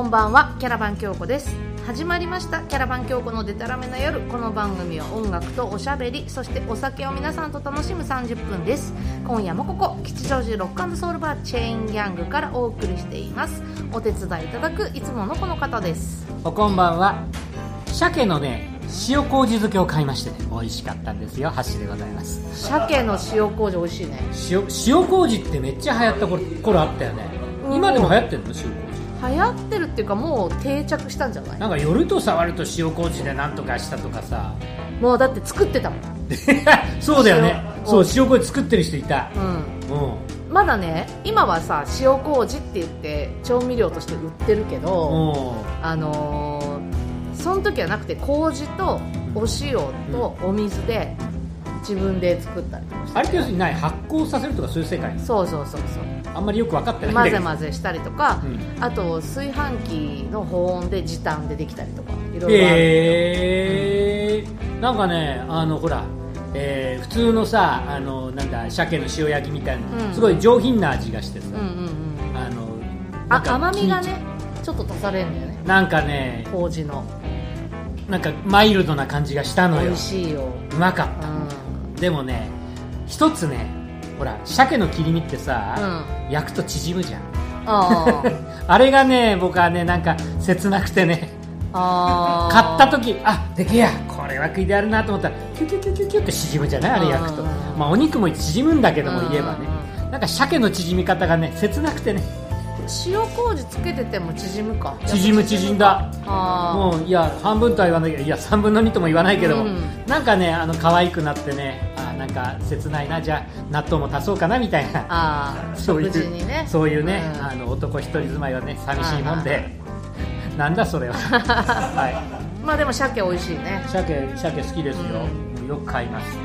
こんばんはキャラバン京子です。始まりましたキャラバン京子のデタラメな夜。この番組は音楽とおしゃべりそしてお酒を皆さんと楽しむ30分です。今夜もここ吉祥寺ロックソウルバーチェーンギャングからお送りしています。お手伝いいただくいつものこの方です。おこんばんは鮭のね塩麹漬けを買いましてね。美味しかったんですよ箸でございます。鮭の塩麹美味しいね。塩塩麹ってめっちゃ流行った頃頃あったよね。うん。今でも流行ってるの？塩麹流行ってるっていうかもう定着したんじゃない？なんか夜と触ると塩麹でなんとかしたとかさ。もうだって作ってたもん。そうだよね。塩そう塩麹作ってる人いた。うん。うん。まだね今はさ塩麹って言って調味料として売ってるけど、うん。あのーその時はなくて麹とお塩とお水で自分で作ったりとかしてあれって要するに何？発酵させるとかそういう世界？そうそうそうそうあんまりよく分かってない混ぜ混ぜしたりとか、うん。あと炊飯器の保温で時短でできたりとかいろいろある、へえなんかねあのほらえー普通のさあのなんだ鮭の塩焼きみたいな、うん。すごい上品な味がしてさ、うんうんうん。あのあ甘みがねちょっと足されるんだよね。なんかね麹の。なんかマイルドな感じがしたの美よ味しいよ、うまかっうん。たでもね一つねほら鮭の切り身ってさ、うん。焼くと縮むじゃん。ああ。れがね僕はねなんか切なくてね。ああ。買った時あでけえやこれは食いであるなと思ったらキュキュキュキュキュって縮むじゃないあれ焼くとうんまあお肉も縮むんだけどもうん言えばねなんか鮭の縮み方がね切なくてね塩麹つけてても縮むか縮む縮んだあもういや半分とは言わないけどいや3分の2とも言わないけども、うんなんかねあの可愛くなってねあなんか切ないなじゃあ納豆も足そうかなみたいな。ああそういうね。そういうね、うん。あの男一人住まいはね寂しいもんはでなんだそれは。はまあでも鮭美味しいね。い鮭鮭好きですよ、よく買います、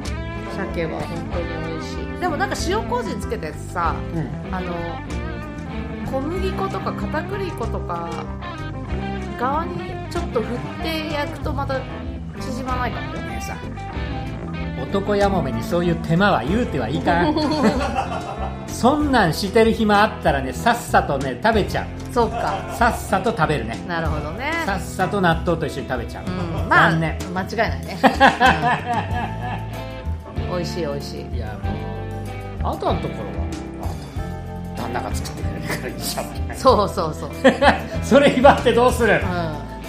鮭は本当に美味しい。でもなんか塩麹つけたやつさうん。あの小麦粉とか片栗粉とか側にちょっと振って焼くとまた縮まないかもねねさ男やもめにそういう手間は言うてはいかん。そんなんしてる暇あったらねさっさとね食べちゃう。そうか。さっさと食べるね。なるほどね。さっさと納豆と一緒に食べちゃう、うん。まあ残念。間違いないね、う ん美味しい美味しい。いやもうあとのところはあ旦那が作ってくれるからいいじゃん。そうそうそう、うん、それ威張ってどうする、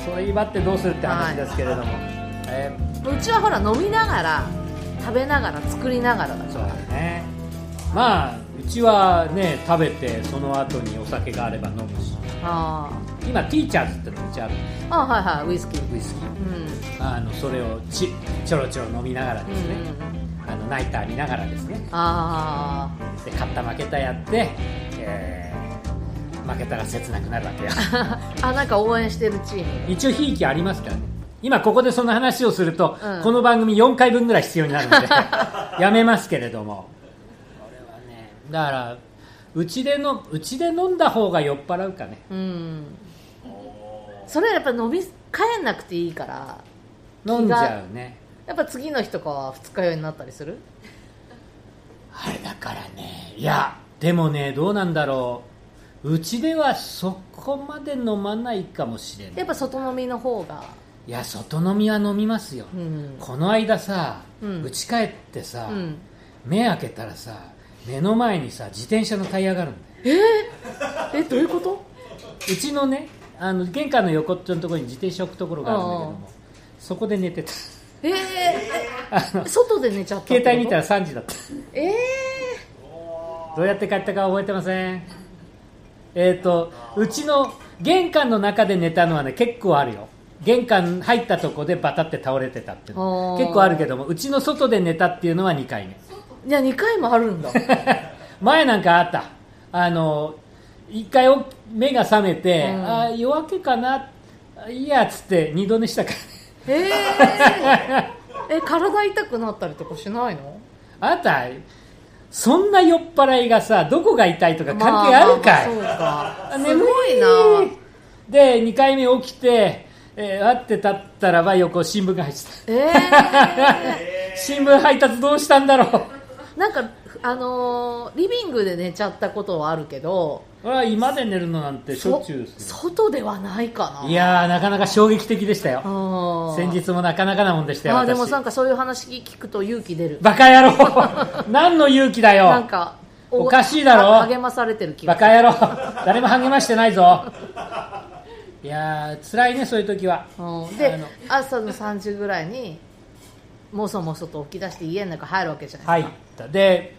それ威張ってどうするって話ですけれども、えうちはほら飲みながら食べながら作りながらだーそうからだね。まあうちはね食べてその後にお酒があれば飲むし。あ今ティーチャーズってのうちあるーあはいはいウイスキー。ウイスキー。うん。あのそれをちちょろちょろ飲みながらうんですね、あのナイター見ながらですね。あで勝った負けたやって、えー負けたら切なくなるわけよ。ああなんか応援してるチーム一応ひいきありますからね今ここでその話をすると、うん。この番組4回分ぐらい必要になるので やめますけれども。これはねだからうちでのうちで飲んだ方が酔っ払うかね。うん。それはやっぱ飲み帰んなくていいから飲んじゃうね。やっぱ次の日とかは二日酔いになったりする？あれだからね。いやでもねどうなんだろう。うちではそこまで飲まないかもしれない。やっぱ外飲みの方がいや外飲みは飲みますよ、うん。この間さうん。家、帰ってさ、うん。目開けたらさ目の前にさ自転車のタイヤがあるんだよえどういうこと？うちのねあの玄関の横っちょのところに自転車置くところがあるんだけどもそこで寝てた。えー、外で寝ちゃった携帯見たら3時だった。えどうやって帰ったか覚えてません？えっ、とうちの玄関の中で寝たのはね結構あるよ玄関入ったとこでバタって倒れてたっていう結構あるけどもうちの外で寝たっていうのは2回目。ー、いや2回もあるんだ。前なんかあった。あの一回お目が覚めて、うん。あ夜明けかな？あいいやっつって二度寝したから。えー、え体痛くなったりとかしないの？あなた。そんな酔っ払いがさどこが痛いとか関係あるかい、まあまあまあそうか。すいな。で2回目起きて、えー、あって立ったらば横新聞が入ってた。え 新聞配達どうしたんだろう。ー、なんかあのーリビングで寝ちゃったことはあるけどこれは今で寝るのなんてしょっちゅうですよ外ではないかな。いやーなかなか衝撃的でしたよ。先先日もなかなかなもんでしたよあーでも私なんかそういう話聞くと勇気出る。バカ野郎。何の勇気だよ。なんかおかしいだろ。あ励まされてる気がバカ野郎。誰も励ましてないぞいやー辛いねそういう時は。うん。で朝の3時ぐらいにもそもそと起き出して家の中入るわけじゃない入ったで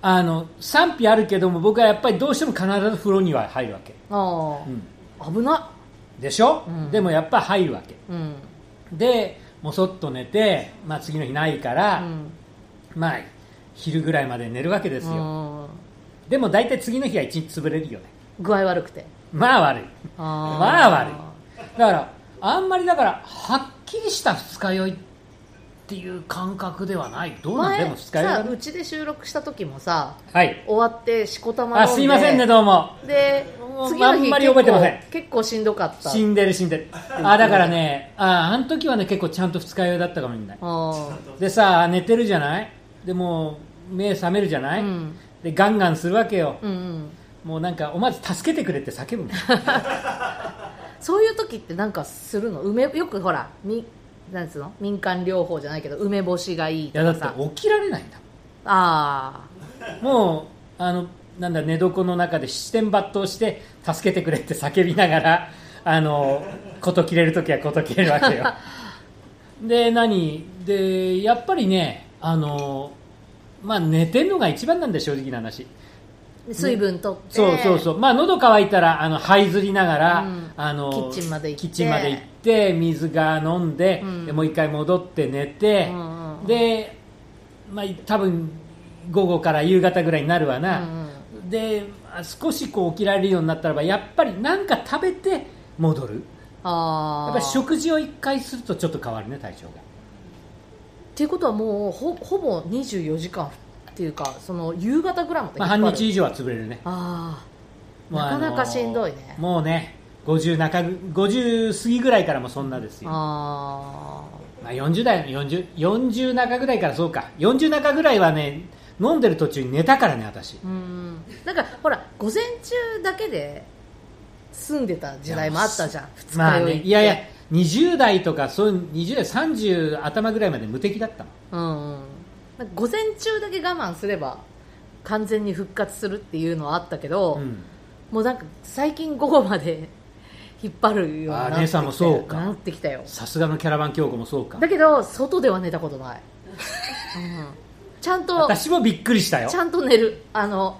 あの賛否あるけども僕はやっぱりどうしても必ず風呂には入るわけ、あーうん、危なでしょ、うん。でもやっぱ入るわけ。うん。でもそっと寝て、まあ、次の日ないから、うん。まあ昼ぐらいまで寝るわけですよ、うん。でも大体次の日は一日潰れるよね。具合悪くてまあ悪い。まあ悪い。だからあんまりだからはっきりした二日酔いっていう感覚ではない。どうなん？で前も二日酔いさうちで収録した時もさはい。終わってしこたま飲んで。あすいませんねどうも。で次の日あんまり覚えてません。結構しんどかった。死んでる死んでる。あだからねああの時はね結構ちゃんと二日酔いだったかもしれない。あでさ寝てるじゃない？でもう目覚めるじゃない、うん。でガンガンするわけよ、ーうんうんもうなんか思わず助けてくれって叫ぶもん。そういう時ってなんかするの？梅よくほらみなんつうの？民間療法じゃないけど梅干しがいいいやだって起きられないんだあもうあのなんだ寝床の中で七点抜刀して助けてくれって叫びながらあの事切れる時は事切れるわけよ。で何？でやっぱりねあのまあ寝てんのが一番なんで正直な話。あ水分取って。そうそうそう。まあ喉乾いたらあの這いずりながら、うん。あのキッチンまで行って。キッチンまで行って水が飲んで,、うん。でもう一回戻って寝て、うんうんで、まあ、多分午後から夕方ぐらいになるわな、うんであ少しこう起きられるようになったらばやっぱり何か食べて戻る。ああやっぱり食事を一回するとちょっと変わるね体調がっていうことはもうほほぼ24時間っていうかその夕方ぐらいまでまあ、半日以上は潰れるね。ああのなかなかしんどいね。もうね50中50過ぎぐらいからもそんなですあよ。あまあ、40代 40, 40中ぐらいからそうか。40中ぐらいはね飲んでる途中に寝たからね私。ーうん。なんかほら午前中だけで住んでた時代もあったじゃん。二まあ日酔いいやいや20代とかそういう20代30頭ぐらいまで無敵だったのうんうん午前中だけ我慢すれば完全に復活するっていうのはあったけど、うん。もうなんか最近午後まで引っ張るようになってもそうか。なってきたよ。さすがのキャラバン京子もそうか。だけど外では寝たことない、うん、ちゃんと私もびっくりしたよ。ちゃんと寝る。あの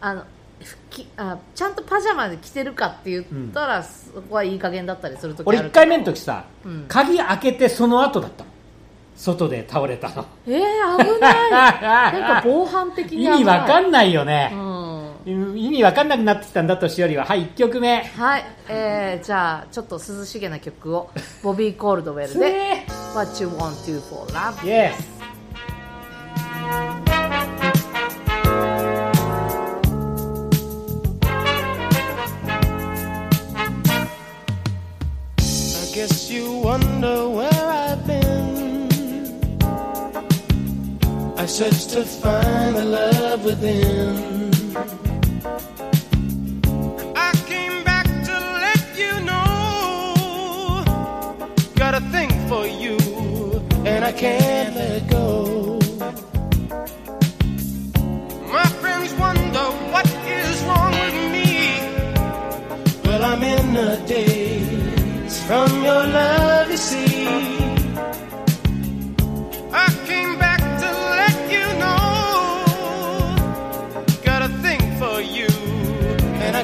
あのふきあちゃんとパジャマで着てるかって言ったら、そこはいい加減だったりするときあるけど。俺1回目の時さ、うん。鍵開けてその後だったの外で倒れたの。えー、危ない。なんか防犯的に意味わかんんないよね、うん。意味わかんなくなってきたんだとしよりは。はい1曲目。はい、えー、じゃあちょっと涼しげな曲を。ボビー・コールドウェルでね「What You Want to for Love」イエス I guess you wonder where I searched to find the love within.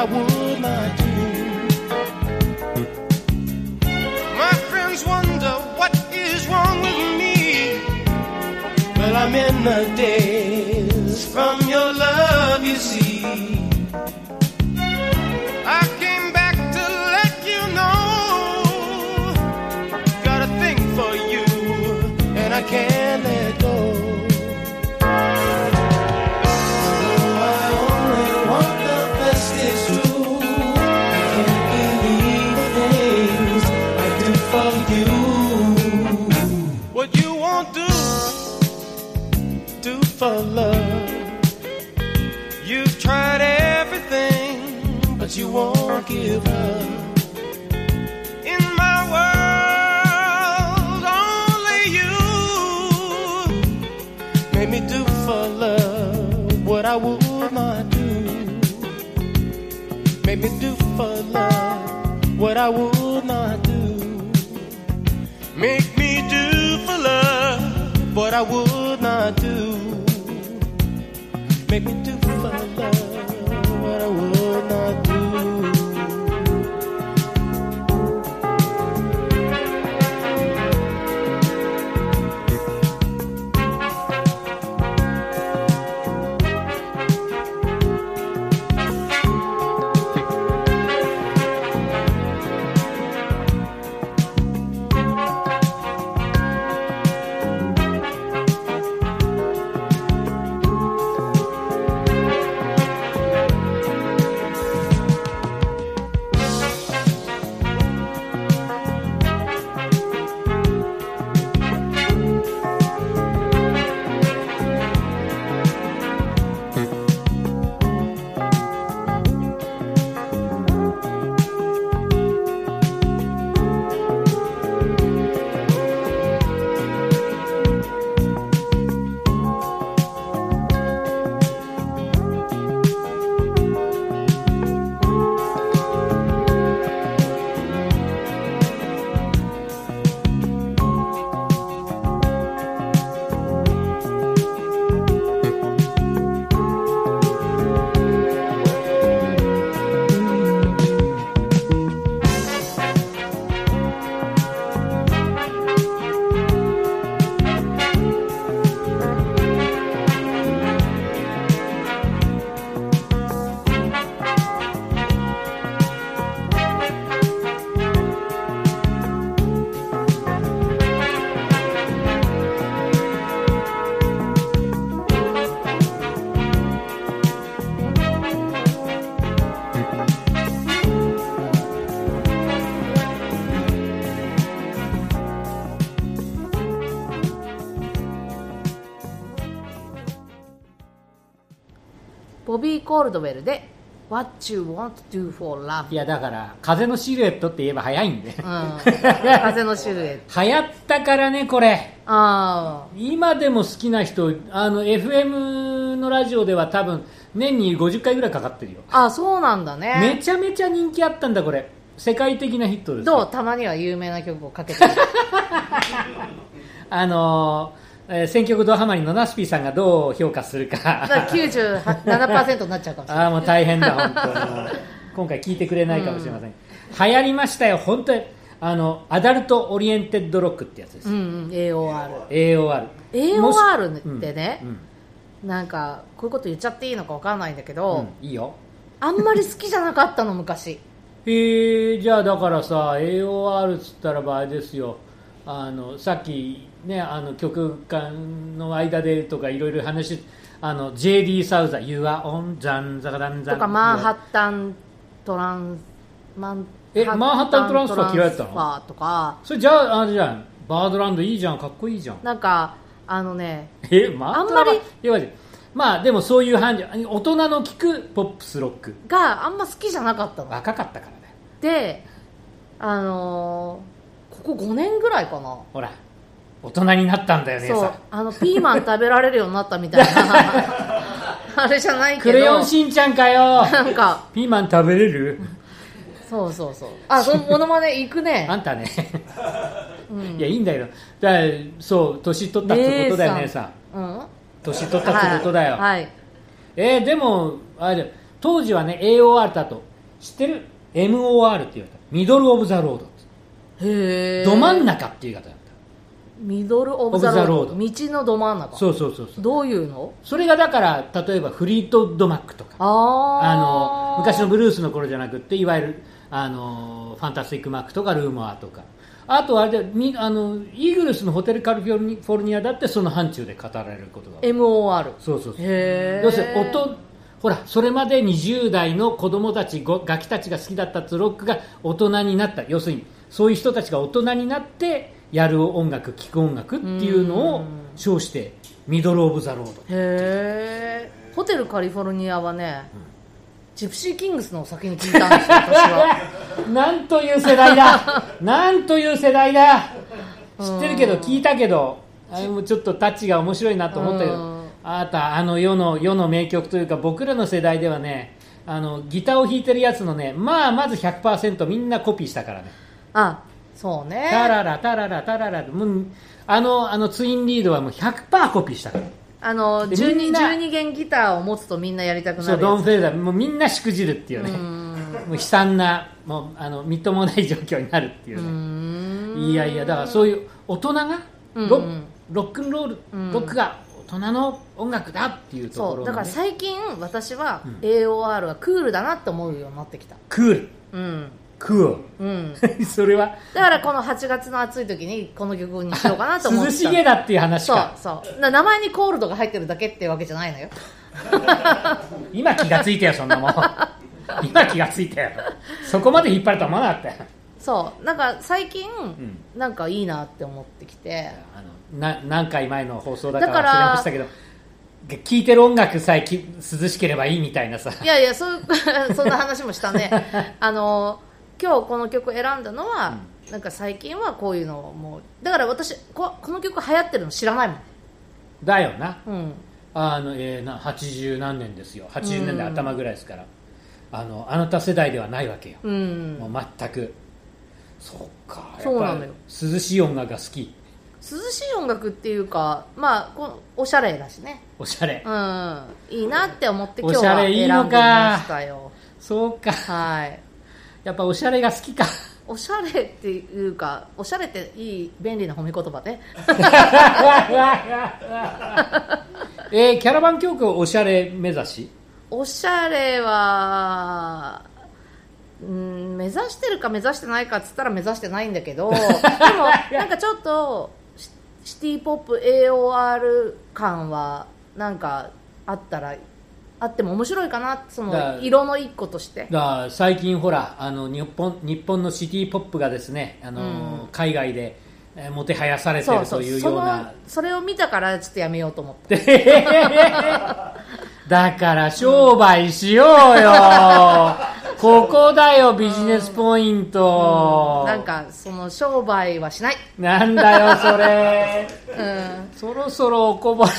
I would not do. My friends wonder what is wrong with me. Well, I'm in the daze from your love, you see. I came back to let you know. Got a thing for you, and I can't Make me do for love what I would ボビー・コールドウェルで「What You Want to Do for Love? い」やだから風のシルエットって言えば早いんで、うん、風のシルエット。流行ったからねこれ。あ今でも好きな人あの FM のラジオでは多分年に50回ぐらいかかってるよ。ああそうなんだめねちゃめちゃ人気あったんだこれ。世界的なヒットですどう？たまには有名な曲をかけてる あのーえー選曲ドハマりのナスピーさんがどう評価するか。だから97%になっちゃうかもしれない。ああもう大変だ本当。今回聞いてくれないかもしれません、流行りましたよ本当に。あの Adult Oriented Rock ってやつです、うんうん AOR AOR AOR ってねうん。なんかこういうこと言っちゃっていいのかわかんないんだけど、うんいいよ。あんまり好きじゃなかったの昔。へえじゃあだからさ AOR っつったらばあれですよ。あのさっきねあの曲間の間でとかいろいろ話あの JD サウザ You are on ザンザカダンザン。とかマンハッタントランマンえマンハッタントランスファー嫌いだったの？とか。それじゃああれじゃんバードランドいいじゃんかっこいいじゃん。なんかあのねえマあんまりいやマジまあでもそういう感じ。大人の聴くポップスロック。があんま好きじゃなかったの。若かったからね。であのーここ5年ぐらいかな。ほら大人になったんだよねそう。さ。あのピーマン食べられるようになったみたいな。あれじゃないけど。クレヨンしんちゃんかよ。なんか。ピーマン食べれる？そうそうそう。あそのモノマネ行くね。あんたね。うん。いやいいんだけど。だそう年取ったってことだよね姉さうん？年取ったってことだよ、はい、はい。えーでもあれ当時はね AOR だと。知ってる？MOR って言われた。 Middle of the Roadへえど真ん中っていう言い方 Middle of the Road。道のど真ん中。そうそうそうそう。どういうの？それがだから例えばフリートウッドマックとか。あの昔のブルースの頃じゃなくっていわゆるあのファンタスティック・マックとかルーモアとか。あとあれでみあのイーグルスのホテルカリフォルニフォルニアだってその範疇で語られることが。MOR そうそうそう。要するに音ほらそれまで20代の子供たちごガキたちが好きだったツロックが大人になった。要するにそういう人たちが大人になってやる音楽聴く音楽っていうのを称してミドル・オブ・ザ・ロード。へえホテルカリフォルニアはね、ジプシーキングスのお酒に聞いたんですよ 私は。なんという世代だ。なんという世代だ。知ってるけど聞いたけどあれもちょっとタッチが面白いなと思ったけうん。どあなたあの世の世の名曲というか僕らの世代ではねあのギターを弾いてるやつのねまあまず100%みんなコピーしたからね。あそうね。タララタララタララ。もうあのあのツインリードはもう100%コピーした。からあので 12, みんな12弦ギターを持つとみんなやりたくなるそうドン・やフェーザーもうみんなしくじるっていうね。うん。もう悲惨なもうあのみっともない状況になるっていううねん。いやいやだからそういう大人がうんロ,、ロックンロール、うん。ロックが大人の音楽だっていうところの、ね、だから最近私はうん。AOR はクールだなって思うようになってきた。クール。うんクう。ん。それは。だからこの8月の暑い時にこの曲にしようかなと思って。涼たしげだっていう話そうかそう。な名前にコールドが入ってるだけってわけじゃないのよ。今気がついたよそんなもん。今気がついたよ。そこまで引っ張るとは思わなかったよ。そう。なんか最近、ん。なんかいいなって思ってきて。あのな何回前の放送だからら忘れましたけど聴いてる音楽さえき涼しければいいみたいなさ。いやいやそうそんな話もしたね。あの今日この曲選んだのは、なんか最近はこういうのをもうだから私ここの曲流行ってるの知らないもん。だよな。うん。あの、えーな80何年ですよ。80年代頭ぐらいですから、あのあなた世代ではないわけよ、うん。もう全く。そっか。そうなのよ。やっぱり涼しい音楽が好き。涼しい音楽っていうかまあこのおしゃれだしね。おしゃれ、うん。いいなって思って今日は選んでましたよ。そうか。はいやっぱおしゃれが好きか。おしゃれっていうかおしゃれっていい便利な褒め言葉ね。えーキャラバン教区おしゃれ目指し？おしゃれはうん目指してるか目指してないかっつったら目指してないんだけど でもなんかちょっとシシティポップ AOR 感はなんかあったらあっても面白いかなその色の一個として。最近ほらあの日本日本のシティポップがですねあの、うん。海外で、えーもてはやされてるというような。それを見たからちょっとやめようと思った。だから商売しようよ、ここだよビジネスポイント、なんかその商売はしない。なんだよそれ。うん。そろそろおこぼれ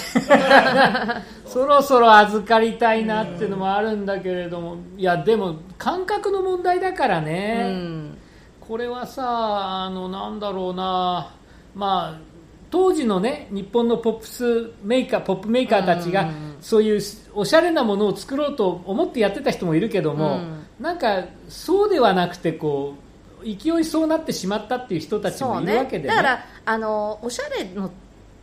そろそろ預かりたいなっていうのもあるんだけれどもいやでも感覚の問題だからうね、ん。これはさあのなんだろうな。まあ当時のね日本のポップスメーカーポップメーカーたちが、うん。そういうおしゃれなものを作ろうと思ってやってた人もいるけども、なんかそうではなくてこう勢いそうなってしまったっていう人たちもいるわけで、ね。だからあのおしゃれのっ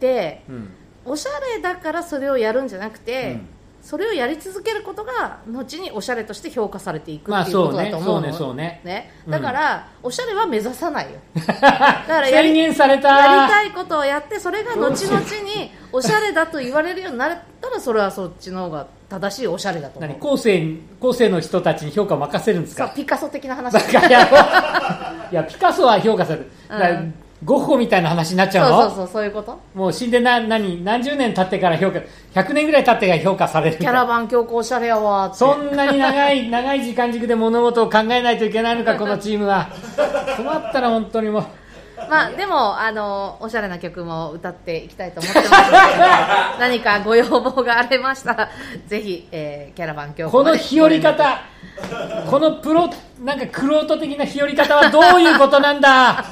てうんおしゃれだからそれをやるんじゃなくて、うん。それをやり続けることが後におしゃれとして評価されていくまあっていうことだと思うの、そうねね。うん。だから、おしゃれは目指さないよ。だからや宣り言された。やりたいことをやってそれが後々におしゃれだと言われるようになったらそれはそっちの方が正しいおしゃれだと思う。何？後世後世の人たちに評価を任せるんですか？ピカソ的な話。いやピカソは評価される、うんゴッホみたいな話になっちゃうの？そうそうそうそういうこと？もう死んでな何何十年経ってから評価100年ぐらい経ってから評価される。キャラバン強行おしゃれやわーって。そんなに長い 長い時間軸で物事を考えないといけないのか このチームは。困ったら本当にもう。まあでもあのおしゃれな曲も歌っていきたいと思ってますので 何かご要望がありましたらぜひ、えーキャラバン強行この日和り方このプロなんかクロート的な日和り方はどういうことなんだ？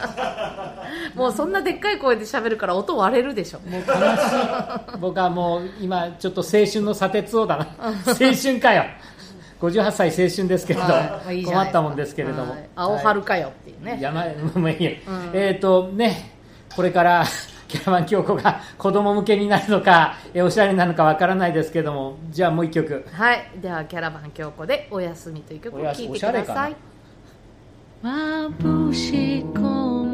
もうそんなでっかい声で喋るから音割れるでしょ。もう悲しい。僕はもう今ちょっと青春の砂鉄王だな。青春かよ。58歳青春ですけれども、はい。困ったもんですけれども、はい。青春かよっていうね、山もういいや、ん。えっ、とねこれからキャラバン京子が子供向けになるのかえおしゃれなのかわからないですけども。じゃあもう一曲。はい。ではキャラバン京子で「おやすみ」という曲を聴いてくおしゃれかな。ださい眩しい木漏れ日に揺れ風が胸の奥に花びらを散らす寂しさも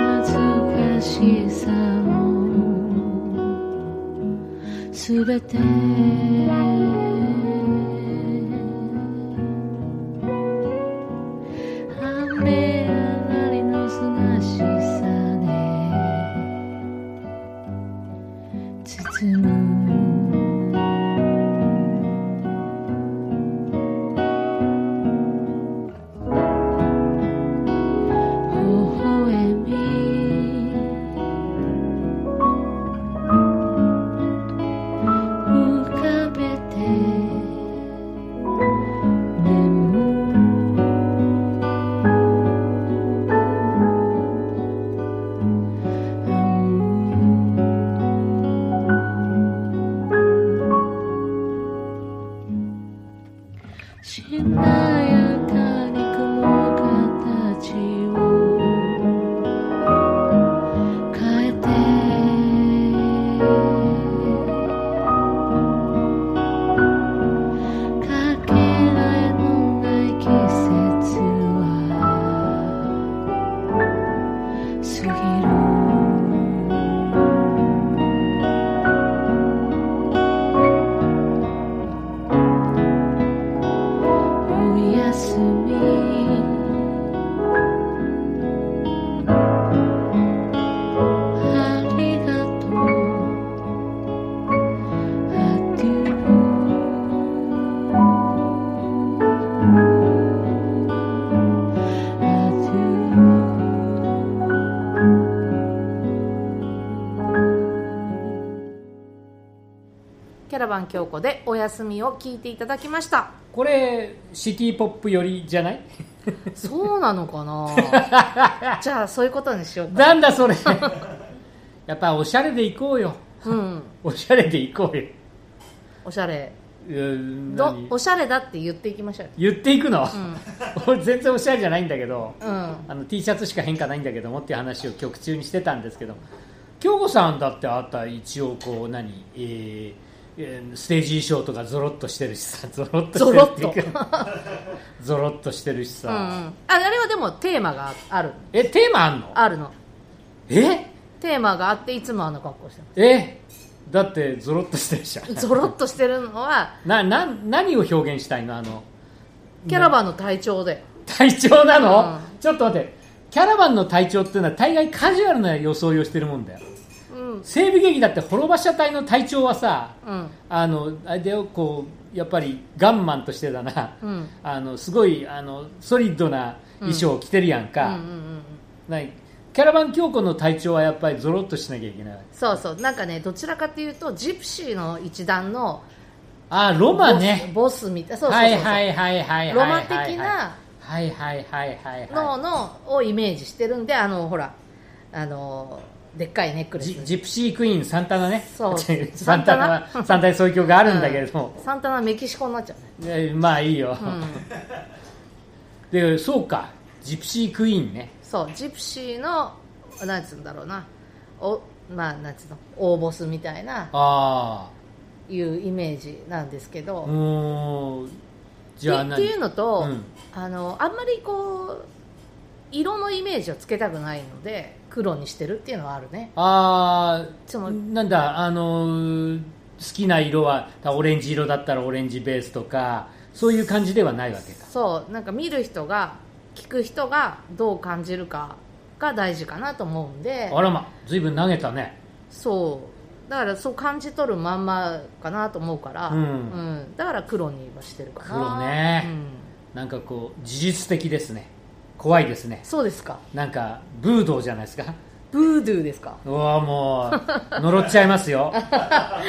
しさもすべてしなやキャラバン京子でお休みを聞いていただきました。これシティポップ寄りじゃない？そうなのかな？じゃあそういうことにしようか。なんだそれ。やっぱおしゃれでいこうよ。うん。おしゃれでいこうよ。おしゃれ。うーんど何おしゃれだって言っていきましょうよ。言っていくの、ん。俺全然おしゃれじゃないんだけどうん。あの T シャツしか変化ないんだけどもっていう話を曲中にしてたんですけど京子さんだってあった一応こう何、えーえーステージ衣装とかゾロッとしてるしさ。ゾロッとしてるっていうか。ゾロッと。してるしさ、うんうん。ああれはでもテーマがある。えテーマあんの？あるの。え？テーマがあっていつもあの格好してまえ？だってゾロッとしてるじゃん。す ゾロッとしてるのはなな何を表現したいの？あのキャラバンの体調で。体調なの、うんちょっと待って。キャラバンの体調っていうのは大概カジュアルな装いをしてるもんだようん。西部劇だって滅場者隊の隊長はさうん。あのあれだよこうやっぱりガンマンとしてだな、うん。あのすごいあのソリッドな衣装を着てるやんうんか、キャラバン京子の隊長はやっぱりゾロッとしなきゃいけない。そうそう。なんかねどちらかというとジプシーの一団のあロマね。ボスみたいそうそうそうそう、はいはいはいはいはいロマ的なはいはいはいはいのはのをイメージしてるんであのほらあのでっかいネックレス。いジジプシークイーンサンタナね。そう。サンタナはサンタナ？そういう曲があるんだけれども、サンタナメキシコになっちゃうね、えまあいいよ、うん、でそうか。ジプシークイーンね。そう。ジプシーのなんつうんだろうな。おまあなんつうの？大ボスみたいな。あいうイメージなんですけど、じゃあってっていうのと、うん。あのあんまりこう色のイメージをつけたくないので黒にしてるっていうのはあるね。あそのあなんだあのー好きな色はオレンジ色だったらオレンジベースとかそういう感じではないわけか。そうなんか見る人が聞く人がどう感じるかが大事かなと思うんで。あらま随分投げたね。そう。だからそう感じ取るまんまかなと思うから、うん。うん。だから黒にはしてるかな。黒ね。うん。なんかこう事実的ですね怖いですね。そうですか。なんかブードーじゃないですか。ブードゥーですか。うわもう呪っちゃいますよ。あ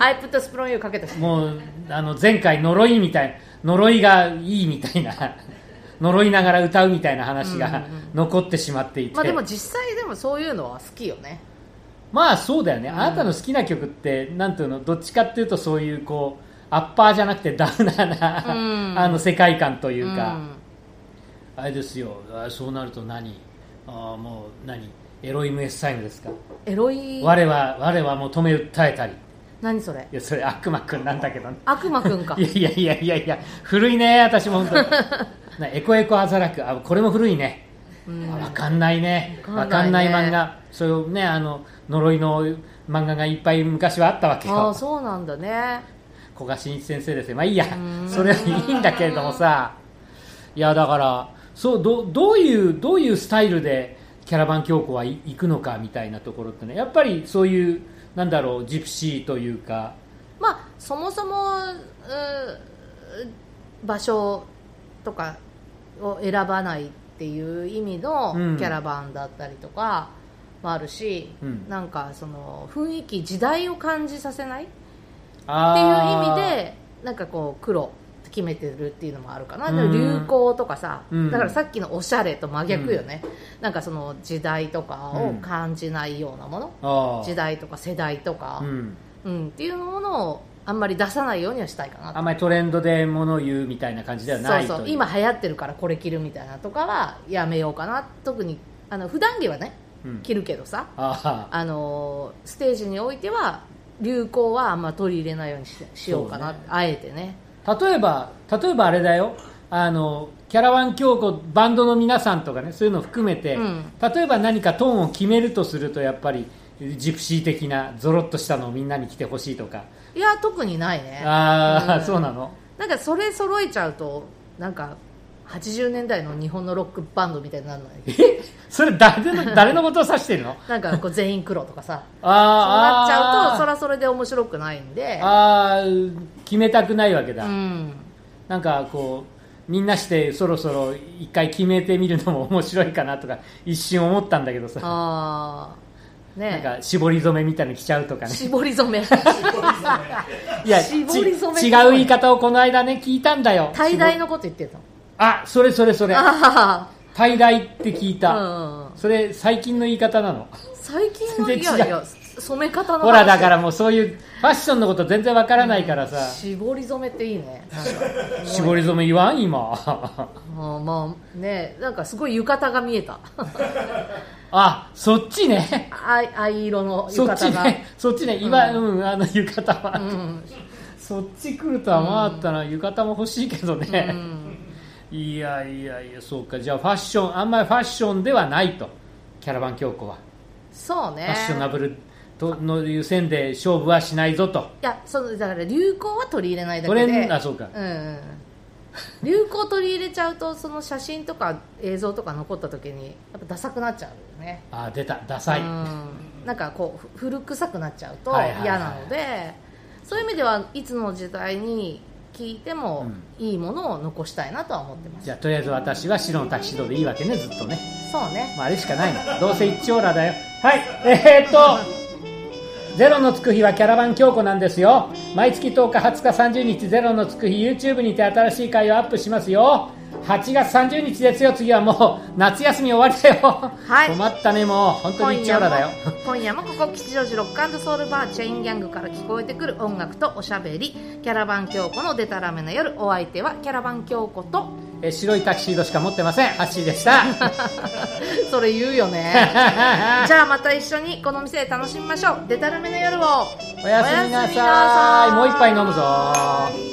I put a spell on you かけたしのもうあの前回呪いみたい呪いがいいみたいな 呪いながら歌うみたいな話が残ってしまっていて、まあでも実際でもそういうのは好きよね。まあそうだよね、あなたの好きな曲ってなんていうの？どっちかっていうとそういうこうアッパーじゃなくてダウナーな、うん。あの世界観というか、んあれですよ。あそうなると何？あもう何？エロイムエッサイムですか？エロい。我は我は求め訴えたり。何それ？いやそれ悪魔くんなんだけどね。悪魔くんか。いやいやいやいや古いね私も本当に。なエコエコアザラク。あこれも古いね、わかんないね。わかんない漫画。そういうねあの呪いの漫画がいっぱい昔はあったわけああよそうなんだね。古賀真一先生ですよ。まあいいや。ん。それはいいんだけれどもさ。いやだからそうどどういうどういうスタイルでキャラバン教皇はい行くのかみたいなところってね。やっぱりそういうなんだろうジプシーというか。まあそもそもう場所とかを選ばないっていう意味のうんキャラバンだったりとかもあるし、うん。なんかその雰囲気時代を感じさせないっていう意味でなんかこう黒決めてるっていうのもあるかな、うん。流行とかさ、うん。だからさっきのおしゃれと真逆よね、なんかその時代とかを感じないようなもの、あー時代とか世代とか、うん。うん、っていうものをあんまり出さないようにはしたいかなあんまりトレンドで物を言うみたいな感じではないとそうそう。今流行ってるからこれ着るみたいなとかはやめようかな。特にあの普段着はねうん。着るけどさ。ああ。のステージにおいては流行はあんま取り入れないようにししようかな。ね。あえてね。ー例えば例えばあれだよ。あのキャラワン教皇バンドの皆さんとかねそういうのを含めて、うん。例えば何かトーンを決めるとするとやっぱりジプシー的なゾロッとしたのをみんなに着てほしいとか。いや特にないね。ああ、うん。そうなの？なんかそれ揃えちゃうとなんか80年代の日本のロックバンドみたいになるのにえ？それ誰の誰のことを指してるの？なんかこう全員黒とかさ。あそうなっちゃうとそららそれで面白くないんで。あー決めたくないわけだ、うん。なんかこうみんなしてそろそろ一回決めてみるのも面白いかなとか一瞬思ったんだけどさ、ああね。なんか絞り染めみたいに着ちゃうとかね。絞り染め。いや絞り染め。ち違う言い方をこの間ね聞いたんだよ。絞大大のこと言ってたのあそれそれそれ。あ大大って聞いた、あ、うん、それ最近の言い方なの。最近の全然違う。いやいや染め方の話。ほらだからもうそういうファッションのこと全然わからないからさ、絞り染めっていいね。なんか絞り染め言わん今。まあまあねなんかすごい浴衣が見えた。あそっちね。藍藍色の浴そっち衣が、ね。そっちね。今、うんあの浴衣は、うん。そっち来るとは思わなかったな、浴衣も欲しいけどうね、んいやいやいやそうか。じゃあファッションあんまりファッションではないと。キャラバン教皇は、そうね。ファッショナブルとのいう線で勝負はしないぞと。いやそのだから流行は取り入れないだトけであそうか。うんうん。流行取り入れちゃうとその写真とか映像とか残った時にやっぱダサくなっちゃうよね。あ出た。ダサい、うん。なんかこうふ古臭くなっちゃうとはいはいはい。嫌なので、そういう意味ではいつの時代に聞いてもいいものを残したいなとは思ってます、じゃあとりあえず私は白のタキシードでいいわけねずっとね、そうね。まあ、あれしかないの。どうせ一丁羅だよ。はい。えー、っとゼロのつく日はキャラバン京子なんですよ。毎月10日20日30日ゼロのつく日 YouTube にて新しい回をアップしますよ8月30日ですよ。次はもう夏休み終わりだよ、はい。困ったねもう。本当に一丁羅だよ。今夜もここ吉祥寺ロックソウルバーチェインギャングから聞こえてくる音楽とおしゃべり。キャラバン京子のデタラメな夜お相手はキャラバン京子と。えー白いタキシードしか持ってませんハッシーでしたそれ言うよね。じゃあまた一緒にこの店で楽しみましょう。デタラメな夜を。おやすみなさい。もう一杯飲むぞ